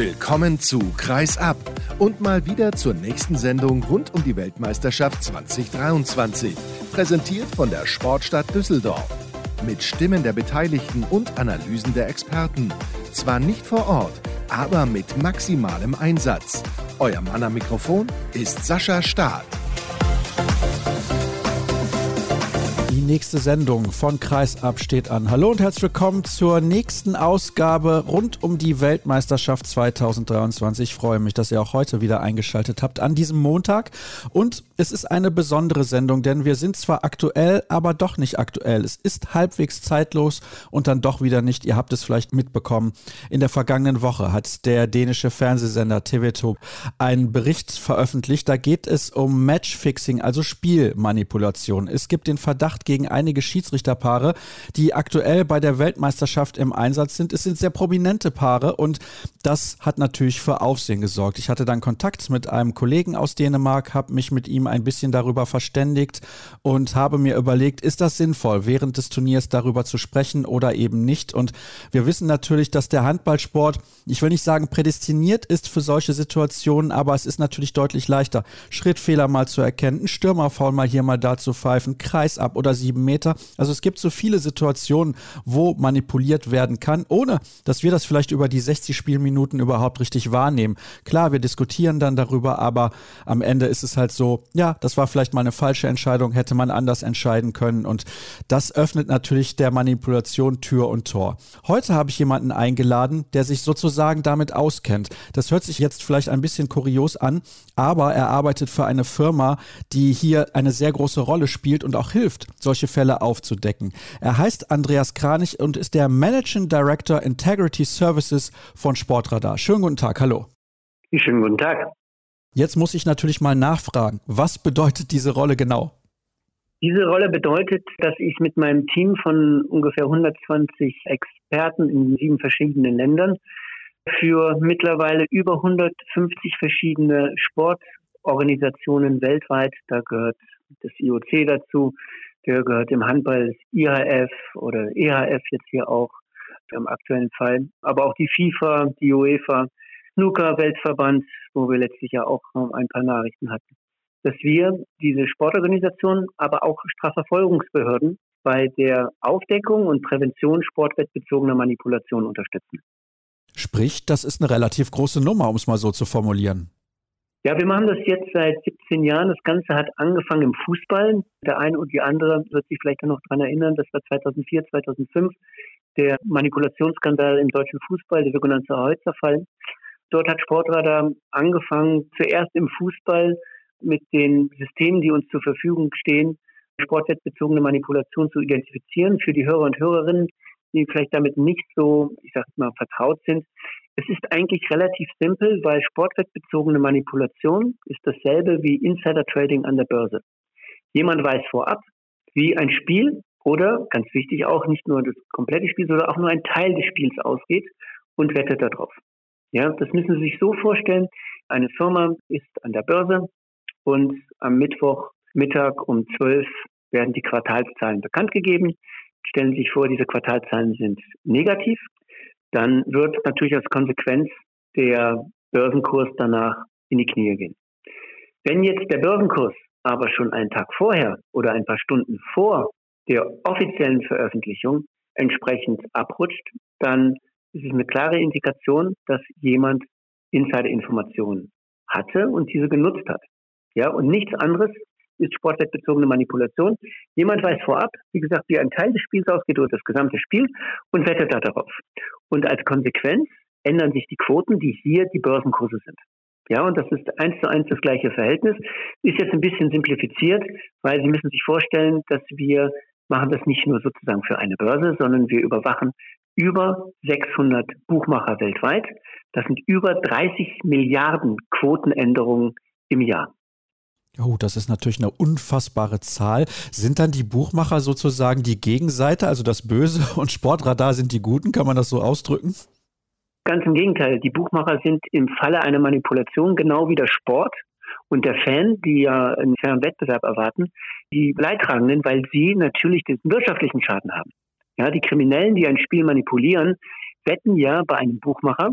Willkommen zu Kreis ab und mal wieder zur nächsten Sendung rund um die Weltmeisterschaft 2023. Präsentiert von der Sportstadt Düsseldorf. Mit Stimmen der Beteiligten und Analysen der Experten. Zwar nicht vor Ort, aber mit maximalem Einsatz. Euer Mann am Mikrofon ist Sascha Staat. Die nächste Sendung von Kreisab steht an. Hallo und herzlich willkommen zur nächsten Ausgabe rund um die Weltmeisterschaft 2023. Ich freue mich, dass ihr auch heute wieder eingeschaltet habt an diesem Montag. Und es ist eine besondere Sendung, denn wir sind zwar aktuell, aber doch nicht aktuell. Es ist halbwegs zeitlos und dann doch wieder nicht. Ihr habt es vielleicht mitbekommen. In der vergangenen Woche hat der dänische Fernsehsender TV2 einen Bericht veröffentlicht. Da geht es um Matchfixing, also Spielmanipulation. Es gibt den Verdacht, gegen einige Schiedsrichterpaare, die aktuell bei der Weltmeisterschaft im Einsatz sind. Es sind sehr prominente Paare und das hat natürlich für Aufsehen gesorgt. Ich hatte dann Kontakt mit einem Kollegen aus Dänemark, habe mich mit ihm ein bisschen darüber verständigt und habe mir überlegt, ist das sinnvoll, während des Turniers darüber zu sprechen oder eben nicht. Und wir wissen natürlich, dass der Handballsport, ich will nicht sagen prädestiniert ist für solche Situationen, aber es ist natürlich deutlich leichter, Schrittfehler mal zu erkennen, einen Stürmerfaul mal hier mal da zu pfeifen, Kreis ab oder sieben Meter. Also es gibt so viele Situationen, wo manipuliert werden kann, ohne dass wir das vielleicht über die 60 Spielminuten überhaupt richtig wahrnehmen. Klar, wir diskutieren dann darüber, aber am Ende ist es halt so, ja, das war vielleicht mal eine falsche Entscheidung, hätte man anders entscheiden können. Und das öffnet natürlich der Manipulation Tür und Tor. Heute habe ich jemanden eingeladen, der sich sozusagen damit auskennt. Das hört sich jetzt vielleicht ein bisschen kurios an, aber er arbeitet für eine Firma, die hier eine sehr große Rolle spielt und auch hilft, solche Fälle aufzudecken. Er heißt Andreas Kranich und ist der Managing Director Integrity Services von Sportradar. Schönen guten Tag, hallo. Schönen guten Tag. Jetzt muss ich natürlich mal nachfragen, was bedeutet diese Rolle genau? Diese Rolle bedeutet, dass ich mit meinem Team von ungefähr 120 Experten in sieben verschiedenen Ländern für mittlerweile über 150 verschiedene Sportorganisationen weltweit, da gehört das IOC dazu, der gehört im Handball das IHF oder EHF jetzt hier auch im aktuellen Fall. Aber auch die FIFA, die UEFA, Snooker Weltverband, wo wir letztlich ja auch ein paar Nachrichten hatten. Dass wir diese Sportorganisationen, aber auch Strafverfolgungsbehörden bei der Aufdeckung und Prävention sportwettbezogener Manipulation unterstützen. Sprich, das ist eine relativ große Nummer, um es mal so zu formulieren. Ja, wir machen das jetzt seit 17 Jahren. Das Ganze hat angefangen im Fußball. Der eine und die andere wird sich vielleicht noch daran erinnern, das war 2004, 2005 der Manipulationsskandal im deutschen Fußball, der sogenannte Holzerfall. Dort hat Sportradar angefangen, zuerst im Fußball mit den Systemen, die uns zur Verfügung stehen, sportwettbezogene Manipulation zu identifizieren. Für die Hörer und Hörerinnen, die vielleicht damit nicht so, ich sag mal, vertraut sind, es ist eigentlich relativ simpel, weil sportwettbezogene Manipulation ist dasselbe wie Insider Trading an der Börse. Jemand weiß vorab, wie ein Spiel oder, ganz wichtig auch, nicht nur das komplette Spiel, sondern auch nur ein Teil des Spiels ausgeht und wettet darauf. Ja, das müssen Sie sich so vorstellen. Eine Firma ist an der Börse und am Mittwochmittag um 12 werden die Quartalszahlen bekannt gegeben. Stellen Sie sich vor, diese Quartalzahlen sind negativ dann wird natürlich als Konsequenz der Börsenkurs danach in die Knie gehen. Wenn jetzt der Börsenkurs aber schon einen Tag vorher oder ein paar Stunden vor der offiziellen Veröffentlichung entsprechend abrutscht, dann ist es eine klare Indikation, dass jemand Insider-Informationen hatte und diese genutzt hat. Ja, und nichts anderes ist sportwettbezogene Manipulation. Jemand weiß vorab, wie gesagt, wie ein Teil des Spiels ausgeht oder das gesamte Spiel und wettet da darauf. Und als Konsequenz ändern sich die Quoten, die hier die Börsenkurse sind. Ja, und das ist eins zu eins das gleiche Verhältnis. Ist jetzt ein bisschen simplifiziert, weil Sie müssen sich vorstellen, dass wir machen das nicht nur sozusagen für eine Börse, sondern wir überwachen über 600 Buchmacher weltweit. Das sind über 30 Milliarden Quotenänderungen im Jahr. Oh, das ist natürlich eine unfassbare Zahl. Sind dann die Buchmacher sozusagen die Gegenseite, also das Böse und Sportradar sind die Guten? Kann man das so ausdrücken? Ganz im Gegenteil. Die Buchmacher sind im Falle einer Manipulation genau wie der Sport und der Fan, die ja einen fairen Wettbewerb erwarten, die Leidtragenden, weil sie natürlich diesen wirtschaftlichen Schaden haben. Ja, die Kriminellen, die ein Spiel manipulieren, wetten ja bei einem Buchmacher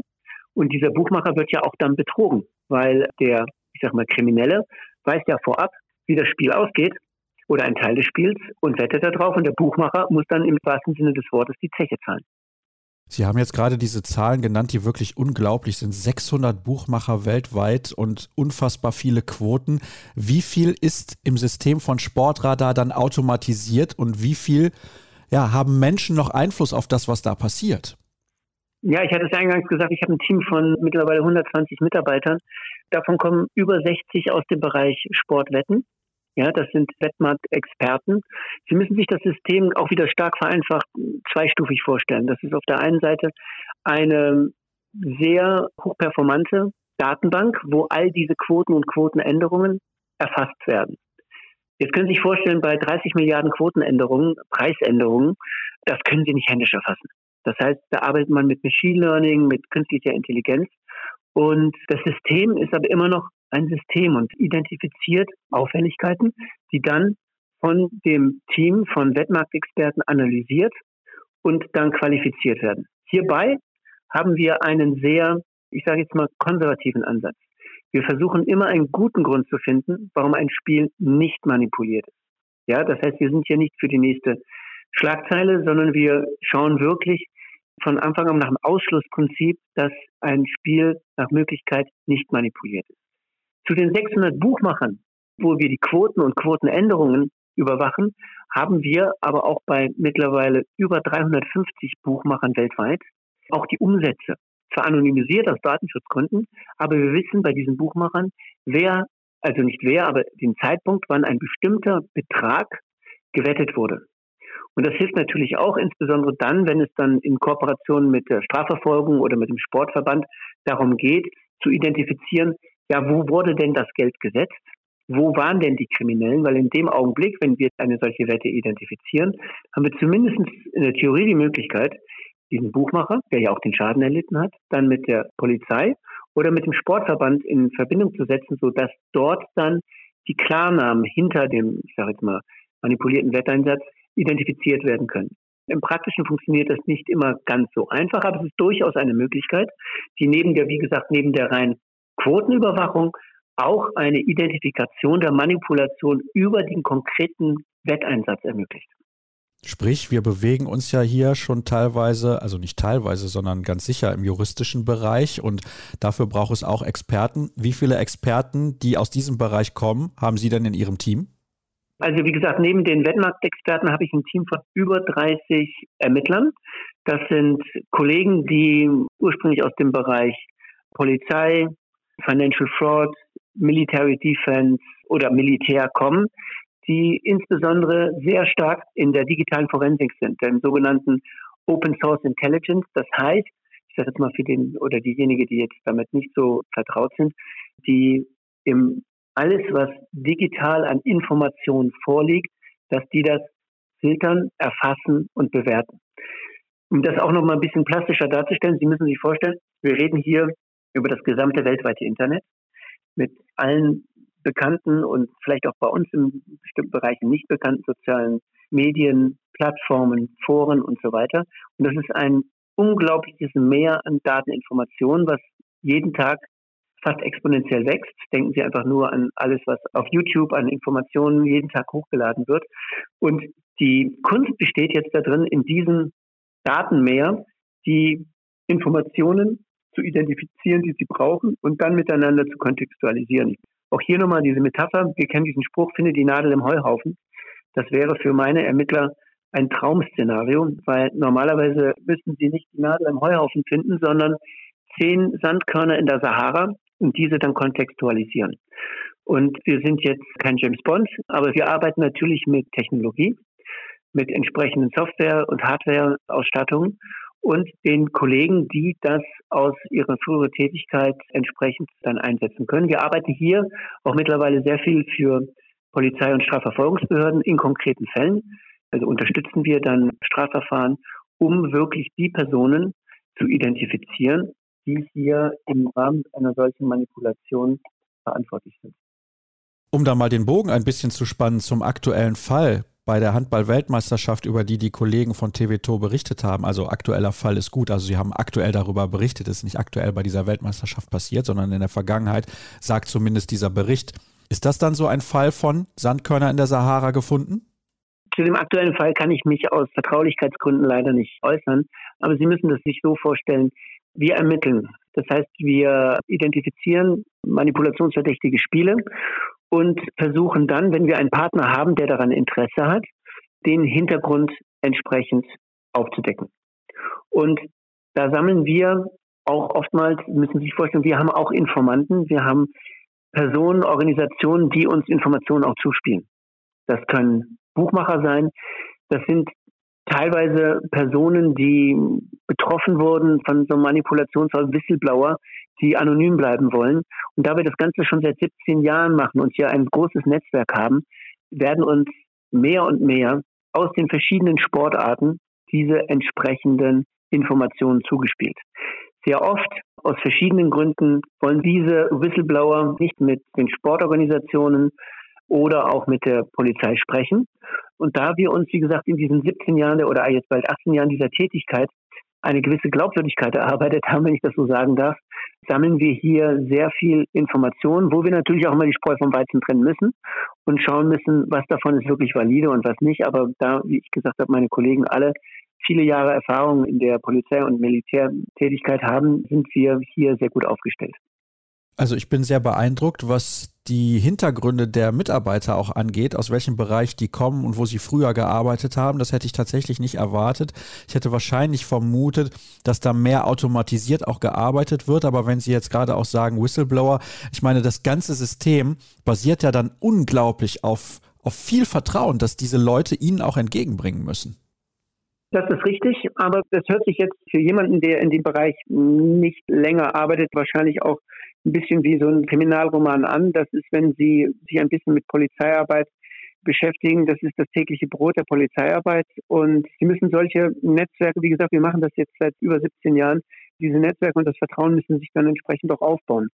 Und dieser Buchmacher wird ja auch dann betrogen, weil der, ich sag mal, Kriminelle weiß ja vorab, wie das Spiel ausgeht oder ein Teil des Spiels und wettet darauf und der Buchmacher muss dann im wahrsten Sinne des Wortes die Zeche zahlen. Sie haben jetzt gerade diese Zahlen genannt, die wirklich unglaublich sind. 600 Buchmacher weltweit und unfassbar viele Quoten. Wie viel ist im System von Sportradar dann automatisiert und wie viel ja, haben Menschen noch Einfluss auf das, was da passiert? Ja, ich hatte es eingangs gesagt, ich habe ein Team von mittlerweile 120 Mitarbeitern. Davon kommen über 60 aus dem Bereich Sportwetten. Ja, das sind Wettmarktexperten. Sie müssen sich das System auch wieder stark vereinfacht zweistufig vorstellen. Das ist auf der einen Seite eine sehr hochperformante Datenbank, wo all diese Quoten und Quotenänderungen erfasst werden. Jetzt können Sie sich vorstellen, bei 30 Milliarden Quotenänderungen, Preisänderungen, das können Sie nicht händisch erfassen. Das heißt, da arbeitet man mit Machine Learning, mit künstlicher Intelligenz. Und das System ist aber immer noch ein System und identifiziert Auffälligkeiten, die dann von dem Team von Wettmarktexperten analysiert und dann qualifiziert werden. Hierbei haben wir einen sehr, ich sage jetzt mal, konservativen Ansatz. Wir versuchen immer einen guten Grund zu finden, warum ein Spiel nicht manipuliert ist. Ja, das heißt, wir sind hier nicht für die nächste Schlagzeile, sondern wir schauen wirklich von Anfang an nach dem Ausschlussprinzip, dass ein Spiel nach Möglichkeit nicht manipuliert ist. Zu den 600 Buchmachern, wo wir die Quoten und Quotenänderungen überwachen, haben wir aber auch bei mittlerweile über 350 Buchmachern weltweit auch die Umsätze. Zwar anonymisiert aus Datenschutzgründen, aber wir wissen bei diesen Buchmachern, wer, also nicht wer, aber den Zeitpunkt, wann ein bestimmter Betrag gewettet wurde. Und das hilft natürlich auch insbesondere dann, wenn es dann in Kooperation mit der Strafverfolgung oder mit dem Sportverband darum geht, zu identifizieren, ja, wo wurde denn das Geld gesetzt? Wo waren denn die Kriminellen? Weil in dem Augenblick, wenn wir eine solche Wette identifizieren, haben wir zumindest in der Theorie die Möglichkeit, diesen Buchmacher, der ja auch den Schaden erlitten hat, dann mit der Polizei oder mit dem Sportverband in Verbindung zu setzen, sodass dort dann die Klarnamen hinter dem, ich sage jetzt mal, manipulierten Wetteinsatz identifiziert werden können. Im Praktischen funktioniert das nicht immer ganz so einfach, aber es ist durchaus eine Möglichkeit, die neben der, wie gesagt, neben der rein Quotenüberwachung auch eine Identifikation der Manipulation über den konkreten Wetteinsatz ermöglicht. Sprich, wir bewegen uns ja hier schon teilweise, also nicht teilweise, sondern ganz sicher im juristischen Bereich und dafür braucht es auch Experten. Wie viele Experten, die aus diesem Bereich kommen, haben Sie denn in Ihrem Team? Also wie gesagt, neben den Wettmarktexperten habe ich ein Team von über 30 Ermittlern. Das sind Kollegen, die ursprünglich aus dem Bereich Polizei, Financial Fraud, Military Defense oder Militär kommen, die insbesondere sehr stark in der digitalen Forensik sind, dem sogenannten Open Source Intelligence. Das heißt, ich sage jetzt mal für den oder diejenige, die jetzt damit nicht so vertraut sind, die im alles, was digital an Informationen vorliegt, dass die das filtern, erfassen und bewerten. Um das auch noch mal ein bisschen plastischer darzustellen, Sie müssen sich vorstellen, wir reden hier über das gesamte weltweite Internet mit allen bekannten und vielleicht auch bei uns in bestimmten Bereichen nicht bekannten sozialen Medien, Plattformen, Foren und so weiter. Und das ist ein unglaubliches Mehr an Dateninformationen, was jeden Tag fast exponentiell wächst. Denken Sie einfach nur an alles, was auf YouTube an Informationen jeden Tag hochgeladen wird. Und die Kunst besteht jetzt darin, in diesem Datenmeer die Informationen zu identifizieren, die sie brauchen und dann miteinander zu kontextualisieren. Auch hier nochmal diese Metapher, wir kennen diesen Spruch, finde die Nadel im Heuhaufen. Das wäre für meine Ermittler ein Traumszenario, weil normalerweise müssten sie nicht die Nadel im Heuhaufen finden, sondern zehn Sandkörner in der Sahara und diese dann kontextualisieren. Und wir sind jetzt kein James Bond, aber wir arbeiten natürlich mit Technologie, mit entsprechenden Software- und Hardware-Ausstattungen und den Kollegen, die das aus ihrer früheren Tätigkeit entsprechend dann einsetzen können. Wir arbeiten hier auch mittlerweile sehr viel für Polizei und Strafverfolgungsbehörden in konkreten Fällen. Also unterstützen wir dann Strafverfahren, um wirklich die Personen zu identifizieren, die hier im Rahmen einer solchen Manipulation verantwortlich sind. Um da mal den Bogen ein bisschen zu spannen zum aktuellen Fall, bei der Handball-Weltmeisterschaft, über die die Kollegen von TVTO berichtet haben, also aktueller Fall ist gut, also sie haben aktuell darüber berichtet, ist nicht aktuell bei dieser Weltmeisterschaft passiert, sondern in der Vergangenheit, sagt zumindest dieser Bericht. Ist das dann so ein Fall von Sandkörner in der Sahara gefunden? Zu dem aktuellen Fall kann ich mich aus Vertraulichkeitsgründen leider nicht äußern, aber Sie müssen das sich so vorstellen, wir ermitteln. Das heißt, wir identifizieren manipulationsverdächtige Spiele und versuchen dann, wenn wir einen Partner haben, der daran Interesse hat, den Hintergrund entsprechend aufzudecken. Und da sammeln wir auch oftmals, müssen Sie sich vorstellen, wir haben auch Informanten, wir haben Personen, Organisationen, die uns Informationen auch zuspielen. Das können Buchmacher sein, das sind teilweise Personen, die betroffen wurden von so Manipulationsfall Whistleblower, die anonym bleiben wollen. Und da wir das Ganze schon seit 17 Jahren machen und hier ein großes Netzwerk haben, werden uns mehr und mehr aus den verschiedenen Sportarten diese entsprechenden Informationen zugespielt. Sehr oft aus verschiedenen Gründen wollen diese Whistleblower nicht mit den Sportorganisationen oder auch mit der Polizei sprechen. Und da wir uns, wie gesagt, in diesen 17 Jahren oder jetzt bald 18 Jahren dieser Tätigkeit eine gewisse Glaubwürdigkeit erarbeitet haben, wenn ich das so sagen darf, sammeln wir hier sehr viel Information, wo wir natürlich auch immer die Spreu vom Weizen trennen müssen und schauen müssen, was davon ist wirklich valide und was nicht. Aber da, wie ich gesagt habe, meine Kollegen alle viele Jahre Erfahrung in der Polizei- und Militärtätigkeit haben, sind wir hier sehr gut aufgestellt. Also ich bin sehr beeindruckt, was die Hintergründe der Mitarbeiter auch angeht, aus welchem Bereich die kommen und wo sie früher gearbeitet haben. Das hätte ich tatsächlich nicht erwartet. Ich hätte wahrscheinlich vermutet, dass da mehr automatisiert auch gearbeitet wird. Aber wenn Sie jetzt gerade auch sagen Whistleblower, ich meine, das ganze System basiert ja dann unglaublich auf, auf viel Vertrauen, dass diese Leute Ihnen auch entgegenbringen müssen. Das ist richtig, aber das hört sich jetzt für jemanden, der in dem Bereich nicht länger arbeitet, wahrscheinlich auch ein bisschen wie so ein Kriminalroman an. Das ist, wenn Sie sich ein bisschen mit Polizeiarbeit beschäftigen. Das ist das tägliche Brot der Polizeiarbeit. Und Sie müssen solche Netzwerke, wie gesagt, wir machen das jetzt seit über 17 Jahren, diese Netzwerke und das Vertrauen müssen sich dann entsprechend auch aufbauen.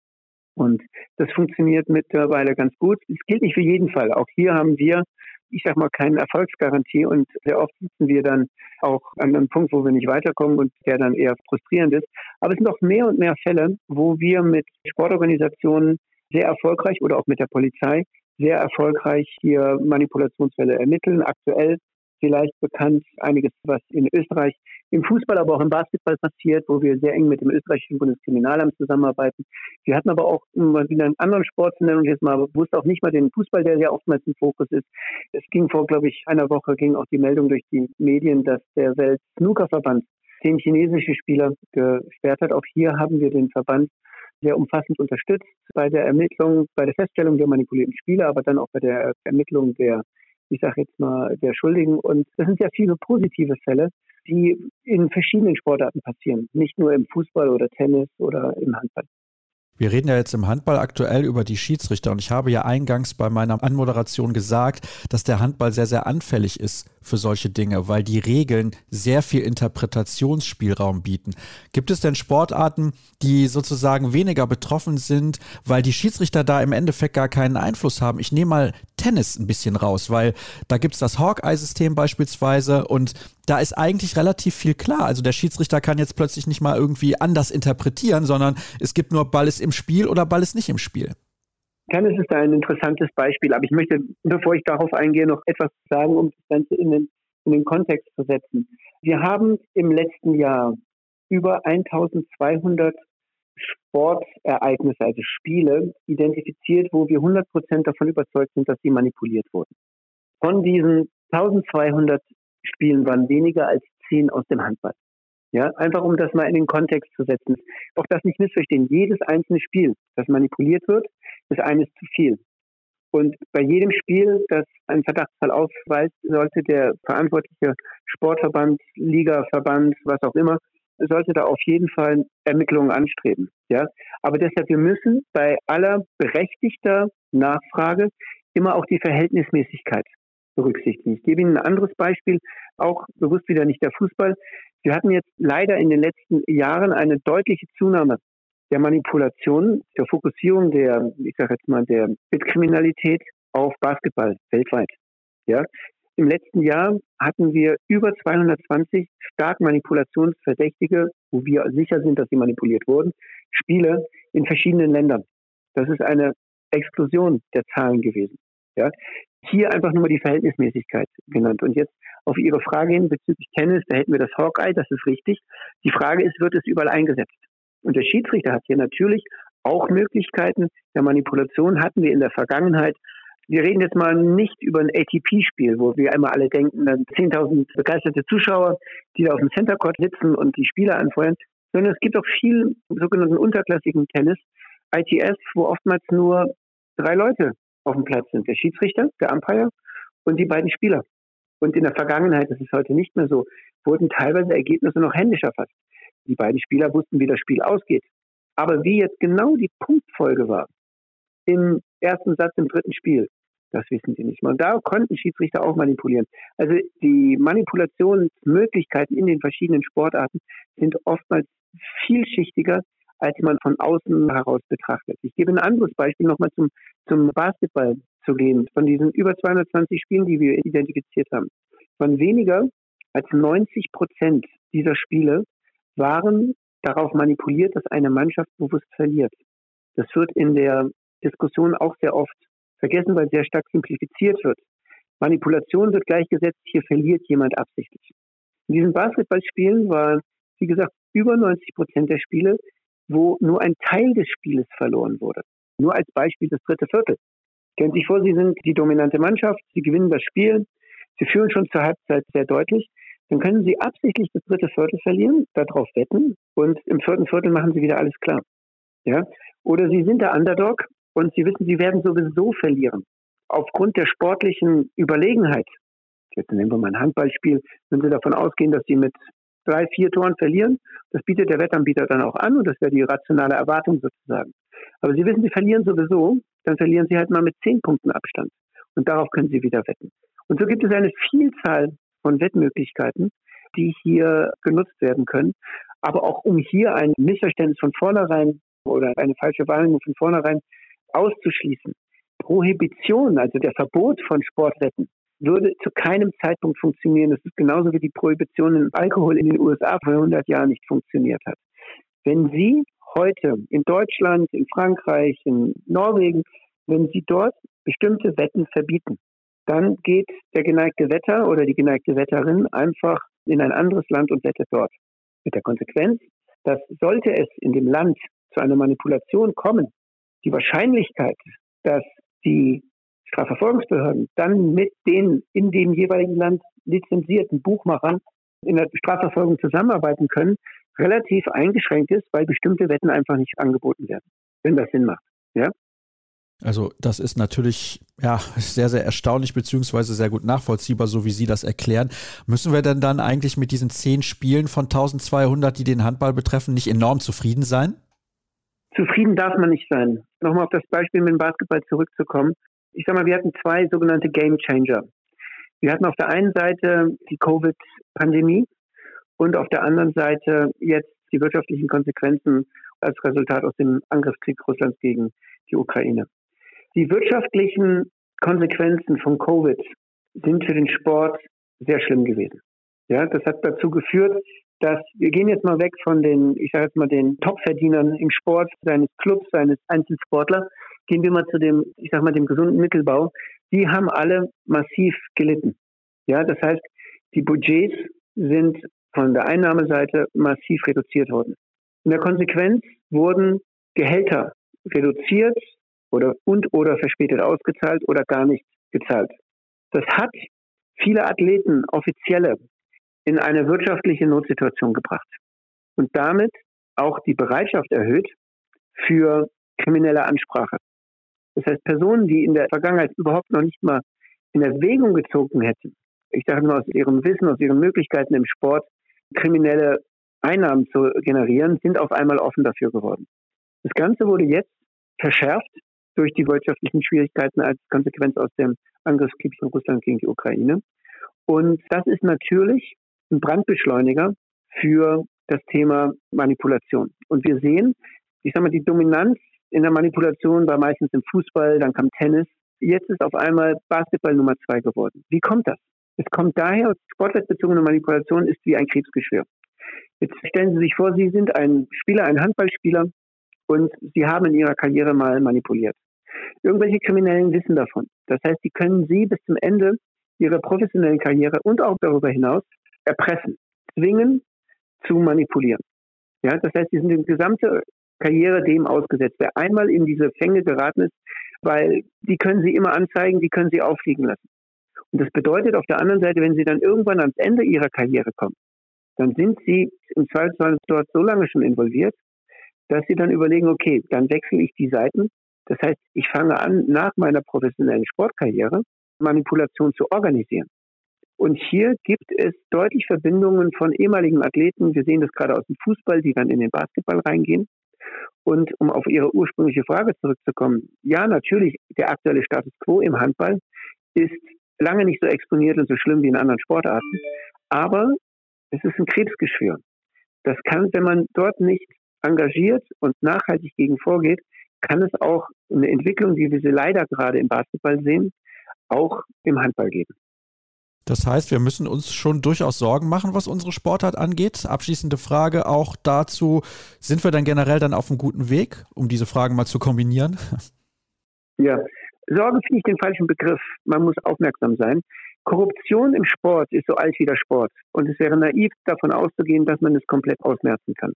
Und das funktioniert mittlerweile ganz gut. Es gilt nicht für jeden Fall. Auch hier haben wir ich sag mal, keine Erfolgsgarantie und sehr oft sitzen wir dann auch an einem Punkt, wo wir nicht weiterkommen und der dann eher frustrierend ist. Aber es sind auch mehr und mehr Fälle, wo wir mit Sportorganisationen sehr erfolgreich oder auch mit der Polizei sehr erfolgreich hier Manipulationsfälle ermitteln. Aktuell vielleicht bekannt, einiges, was in Österreich im Fußball, aber auch im Basketball passiert, wo wir sehr eng mit dem österreichischen Bundeskriminalamt zusammenarbeiten. Wir hatten aber auch mal wieder einen anderen Sport zu nennen und jetzt mal bewusst auch nicht mal den Fußball, der ja oftmals im Fokus ist. Es ging vor, glaube ich, einer Woche ging auch die Meldung durch die Medien, dass der Welt-Snooker-Verband zehn chinesische Spieler gesperrt hat. Auch hier haben wir den Verband sehr umfassend unterstützt bei der Ermittlung, bei der Feststellung der manipulierten Spieler, aber dann auch bei der Ermittlung der ich sage jetzt mal, der Schuldigen. Und das sind ja viele positive Fälle, die in verschiedenen Sportarten passieren, nicht nur im Fußball oder Tennis oder im Handball. Wir reden ja jetzt im Handball aktuell über die Schiedsrichter und ich habe ja eingangs bei meiner Anmoderation gesagt, dass der Handball sehr, sehr anfällig ist für solche Dinge, weil die Regeln sehr viel Interpretationsspielraum bieten. Gibt es denn Sportarten, die sozusagen weniger betroffen sind, weil die Schiedsrichter da im Endeffekt gar keinen Einfluss haben? Ich nehme mal Tennis ein bisschen raus, weil da gibt es das Hawkeye-System beispielsweise und da ist eigentlich relativ viel klar. Also der Schiedsrichter kann jetzt plötzlich nicht mal irgendwie anders interpretieren, sondern es gibt nur Ball ist im Spiel oder Ball ist nicht im Spiel. Tennis ist ein interessantes Beispiel, aber ich möchte, bevor ich darauf eingehe, noch etwas sagen, um das Ganze in den, in den Kontext zu setzen. Wir haben im letzten Jahr über 1200 Sportereignisse, also Spiele, identifiziert, wo wir 100 Prozent davon überzeugt sind, dass sie manipuliert wurden. Von diesen 1200 Spielen waren weniger als 10 aus dem Handball. Ja, einfach um das mal in den Kontext zu setzen. Auch das nicht missverstehen. Jedes einzelne Spiel, das manipuliert wird, ist eines zu viel. Und bei jedem Spiel, das einen Verdachtsfall aufweist, sollte der verantwortliche Sportverband, Ligaverband, was auch immer, sollte da auf jeden Fall Ermittlungen anstreben. Ja, aber deshalb, wir müssen bei aller berechtigter Nachfrage immer auch die Verhältnismäßigkeit berücksichtigen. Ich gebe Ihnen ein anderes Beispiel, auch bewusst wieder nicht der Fußball. Wir hatten jetzt leider in den letzten Jahren eine deutliche Zunahme der Manipulation, der Fokussierung der, ich sage jetzt mal, der Bitkriminalität auf Basketball weltweit. Ja, im letzten Jahr hatten wir über 220 stark manipulationsverdächtige, wo wir sicher sind, dass sie manipuliert wurden, Spiele in verschiedenen Ländern. Das ist eine Explosion der Zahlen gewesen. Ja. Hier einfach nur mal die Verhältnismäßigkeit genannt. Und jetzt auf Ihre Frage hin bezüglich Tennis, da hätten wir das Hawkeye, das ist richtig. Die Frage ist, wird es überall eingesetzt? Und der Schiedsrichter hat hier natürlich auch Möglichkeiten der Manipulation hatten wir in der Vergangenheit. Wir reden jetzt mal nicht über ein ATP-Spiel, wo wir einmal alle denken, dann 10.000 begeisterte Zuschauer, die da auf dem Center Court sitzen und die Spieler anfeuern, sondern es gibt auch viel sogenannten unterklassigen Tennis, ITS, wo oftmals nur drei Leute auf dem Platz sind. Der Schiedsrichter, der Umpire und die beiden Spieler. Und in der Vergangenheit, das ist heute nicht mehr so, wurden teilweise Ergebnisse noch händisch erfasst. Die beiden Spieler wussten, wie das Spiel ausgeht. Aber wie jetzt genau die Punktfolge war im ersten Satz im dritten Spiel, das wissen sie nicht mal. Und da konnten Schiedsrichter auch manipulieren. Also die Manipulationsmöglichkeiten in den verschiedenen Sportarten sind oftmals vielschichtiger, als man von außen heraus betrachtet. Ich gebe ein anderes Beispiel nochmal zum, zum Basketball zu gehen. Von diesen über 220 Spielen, die wir identifiziert haben, von weniger als 90 Prozent dieser Spiele waren darauf manipuliert, dass eine Mannschaft bewusst verliert. Das wird in der Diskussion auch sehr oft vergessen, weil sehr stark simplifiziert wird. Manipulation wird gleichgesetzt, hier verliert jemand absichtlich. In diesen Basketballspielen war, wie gesagt, über 90 Prozent der Spiele, wo nur ein Teil des Spieles verloren wurde. Nur als Beispiel das dritte Viertel. Stellen Sie sich vor, Sie sind die dominante Mannschaft, Sie gewinnen das Spiel, Sie führen schon zur Halbzeit sehr deutlich, dann können Sie absichtlich das dritte Viertel verlieren, darauf wetten und im vierten Viertel machen Sie wieder alles klar. Ja? Oder Sie sind der Underdog und Sie wissen, Sie werden sowieso verlieren. Aufgrund der sportlichen Überlegenheit. Jetzt nehmen wir mal ein Handballspiel. Wenn Sie davon ausgehen, dass Sie mit drei, vier Toren verlieren, das bietet der Wettanbieter dann auch an und das wäre die rationale Erwartung sozusagen. Aber Sie wissen, Sie verlieren sowieso, dann verlieren Sie halt mal mit zehn Punkten Abstand. Und darauf können Sie wieder wetten. Und so gibt es eine Vielzahl von Wettmöglichkeiten, die hier genutzt werden können. Aber auch um hier ein Missverständnis von vornherein oder eine falsche Wahrnehmung von vornherein auszuschließen. Prohibition, also der Verbot von Sportwetten, würde zu keinem Zeitpunkt funktionieren. Das ist genauso wie die Prohibition im Alkohol in den USA vor 100 Jahren nicht funktioniert hat. Wenn Sie heute in Deutschland, in Frankreich, in Norwegen, wenn Sie dort bestimmte Wetten verbieten, dann geht der geneigte Wetter oder die geneigte Wetterin einfach in ein anderes Land und wettet dort. Mit der Konsequenz, dass sollte es in dem Land zu einer Manipulation kommen, die Wahrscheinlichkeit, dass die Strafverfolgungsbehörden dann mit den in dem jeweiligen Land lizenzierten Buchmachern in der Strafverfolgung zusammenarbeiten können, relativ eingeschränkt ist, weil bestimmte Wetten einfach nicht angeboten werden, wenn das Sinn macht. Ja? Also das ist natürlich ja sehr, sehr erstaunlich beziehungsweise sehr gut nachvollziehbar, so wie Sie das erklären. Müssen wir denn dann eigentlich mit diesen zehn Spielen von 1200, die den Handball betreffen, nicht enorm zufrieden sein? Zufrieden darf man nicht sein. Nochmal auf das Beispiel mit dem Basketball zurückzukommen. Ich sag mal, wir hatten zwei sogenannte Game Changer. Wir hatten auf der einen Seite die Covid-Pandemie und auf der anderen Seite jetzt die wirtschaftlichen Konsequenzen als Resultat aus dem Angriffskrieg Russlands gegen die Ukraine. Die wirtschaftlichen Konsequenzen von Covid sind für den Sport sehr schlimm gewesen. Ja, das hat dazu geführt, dass wir gehen jetzt mal weg von den, ich sage jetzt mal den Topverdienern im Sport, seines Clubs, seines Einzelsportlers, gehen wir mal zu dem, ich sage mal dem gesunden Mittelbau. Die haben alle massiv gelitten. Ja, das heißt, die Budgets sind von der Einnahmeseite massiv reduziert worden. In der Konsequenz wurden Gehälter reduziert oder und oder verspätet ausgezahlt oder gar nicht gezahlt. Das hat viele Athleten, Offizielle in eine wirtschaftliche Notsituation gebracht und damit auch die Bereitschaft erhöht für kriminelle Ansprache. Das heißt, Personen, die in der Vergangenheit überhaupt noch nicht mal in Erwägung gezogen hätten, ich sage nur aus ihrem Wissen, aus ihren Möglichkeiten im Sport, kriminelle Einnahmen zu generieren, sind auf einmal offen dafür geworden. Das Ganze wurde jetzt verschärft durch die wirtschaftlichen Schwierigkeiten als Konsequenz aus dem Angriffskrieg von Russland gegen die Ukraine. Und das ist natürlich ein Brandbeschleuniger für das Thema Manipulation. Und wir sehen, ich sage mal, die Dominanz in der Manipulation war meistens im Fußball, dann kam Tennis. Jetzt ist auf einmal Basketball Nummer zwei geworden. Wie kommt das? Es kommt daher, sportwettbezogene Manipulation ist wie ein Krebsgeschwür. Jetzt stellen Sie sich vor, Sie sind ein Spieler, ein Handballspieler und Sie haben in Ihrer Karriere mal manipuliert. Irgendwelche Kriminellen wissen davon. Das heißt, sie können Sie bis zum Ende Ihrer professionellen Karriere und auch darüber hinaus erpressen, zwingen zu manipulieren. Ja, das heißt, Sie sind die gesamte Karriere dem ausgesetzt. Wer einmal in diese Fänge geraten ist, weil die können Sie immer anzeigen, die können Sie auffliegen lassen. Und das bedeutet auf der anderen Seite, wenn Sie dann irgendwann ans Ende Ihrer Karriere kommen, dann sind Sie im Zweifelsfall dort so lange schon involviert, dass Sie dann überlegen, okay, dann wechsle ich die Seiten. Das heißt, ich fange an, nach meiner professionellen Sportkarriere Manipulation zu organisieren. Und hier gibt es deutlich Verbindungen von ehemaligen Athleten. Wir sehen das gerade aus dem Fußball, die dann in den Basketball reingehen. Und um auf Ihre ursprüngliche Frage zurückzukommen, ja, natürlich, der aktuelle Status quo im Handball ist lange nicht so exponiert und so schlimm wie in anderen Sportarten. Aber es ist ein Krebsgeschwür. Das kann, wenn man dort nicht engagiert und nachhaltig gegen vorgeht, kann es auch eine Entwicklung, wie wir sie leider gerade im Basketball sehen, auch im Handball geben. Das heißt, wir müssen uns schon durchaus Sorgen machen, was unsere Sportart angeht. Abschließende Frage auch dazu, sind wir dann generell dann auf einem guten Weg, um diese Fragen mal zu kombinieren? Ja, Sorge finde ich den falschen Begriff. Man muss aufmerksam sein. Korruption im Sport ist so alt wie der Sport. Und es wäre naiv, davon auszugehen, dass man es komplett ausmerzen kann.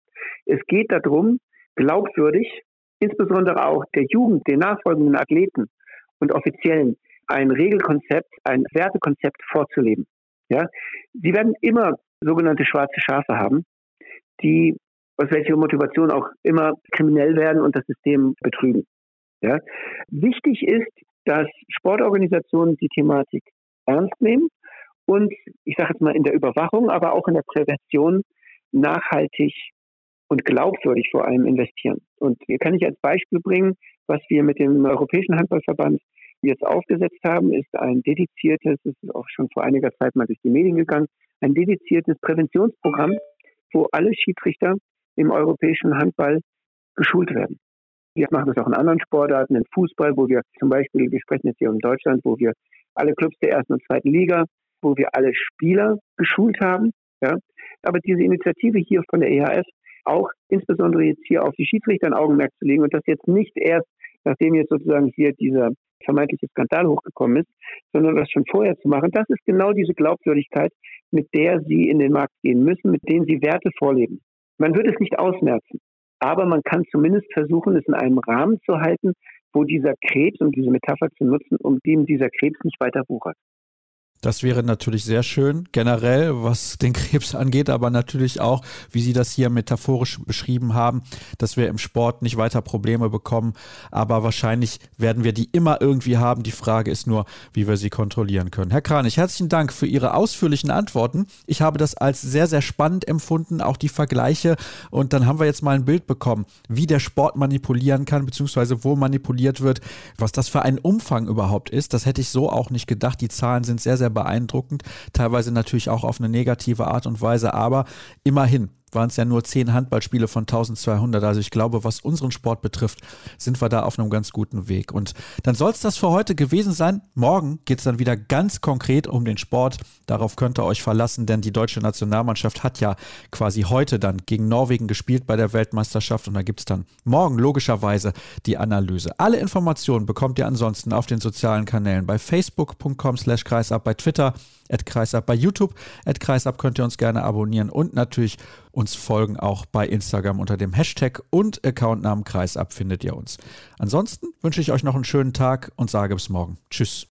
Es geht darum, glaubwürdig, insbesondere auch der Jugend, den nachfolgenden Athleten und Offiziellen, ein Regelkonzept, ein Wertekonzept vorzuleben. Ja? Sie werden immer sogenannte schwarze Schafe haben, die aus welcher Motivation auch immer kriminell werden und das System betrügen. Ja? Wichtig ist, dass Sportorganisationen die Thematik ernst nehmen und ich sage jetzt mal in der Überwachung, aber auch in der Prävention nachhaltig und glaubwürdig vor allem investieren. Und hier kann ich als Beispiel bringen, was wir mit dem Europäischen Handballverband jetzt aufgesetzt haben, ist ein dediziertes, es ist auch schon vor einiger Zeit mal durch die Medien gegangen, ein dediziertes Präventionsprogramm, wo alle Schiedsrichter im europäischen Handball geschult werden. Wir machen das auch in anderen Sportarten, im Fußball, wo wir zum Beispiel, wir sprechen jetzt hier um Deutschland, wo wir alle Clubs der ersten und zweiten Liga, wo wir alle Spieler geschult haben. Ja. Aber diese Initiative hier von der EHF, auch insbesondere jetzt hier auf die Schiedsrichter ein Augenmerk zu legen und das jetzt nicht erst, nachdem jetzt sozusagen hier dieser vermeintliche Skandal hochgekommen ist, sondern das schon vorher zu machen, das ist genau diese Glaubwürdigkeit, mit der sie in den Markt gehen müssen, mit denen sie Werte vorleben. Man wird es nicht ausmerzen, aber man kann zumindest versuchen, es in einem Rahmen zu halten, wo dieser Krebs, um diese Metapher zu nutzen, um dem dieser Krebs nicht weiter wuchert. Das wäre natürlich sehr schön, generell, was den Krebs angeht, aber natürlich auch, wie Sie das hier metaphorisch beschrieben haben, dass wir im Sport nicht weiter Probleme bekommen. Aber wahrscheinlich werden wir die immer irgendwie haben. Die Frage ist nur, wie wir sie kontrollieren können. Herr Kranich, herzlichen Dank für Ihre ausführlichen Antworten. Ich habe das als sehr, sehr spannend empfunden, auch die Vergleiche. Und dann haben wir jetzt mal ein Bild bekommen, wie der Sport manipulieren kann, beziehungsweise wo manipuliert wird, was das für ein Umfang überhaupt ist. Das hätte ich so auch nicht gedacht. Die Zahlen sind sehr, sehr beeindruckend, teilweise natürlich auch auf eine negative Art und Weise, aber immerhin waren es ja nur zehn Handballspiele von 1200. Also ich glaube, was unseren Sport betrifft, sind wir da auf einem ganz guten Weg. Und dann soll es das für heute gewesen sein. Morgen geht es dann wieder ganz konkret um den Sport. Darauf könnt ihr euch verlassen, denn die deutsche Nationalmannschaft hat ja quasi heute dann gegen Norwegen gespielt bei der Weltmeisterschaft. Und da gibt es dann morgen logischerweise die Analyse. Alle Informationen bekommt ihr ansonsten auf den sozialen Kanälen bei facebook.com slash kreisab, bei Twitter kreisab, bei YouTube at kreisab könnt ihr uns gerne abonnieren und natürlich uns folgen auch bei Instagram unter dem Hashtag und Accountnamen Kreisab findet ihr uns. Ansonsten wünsche ich euch noch einen schönen Tag und sage bis morgen. Tschüss.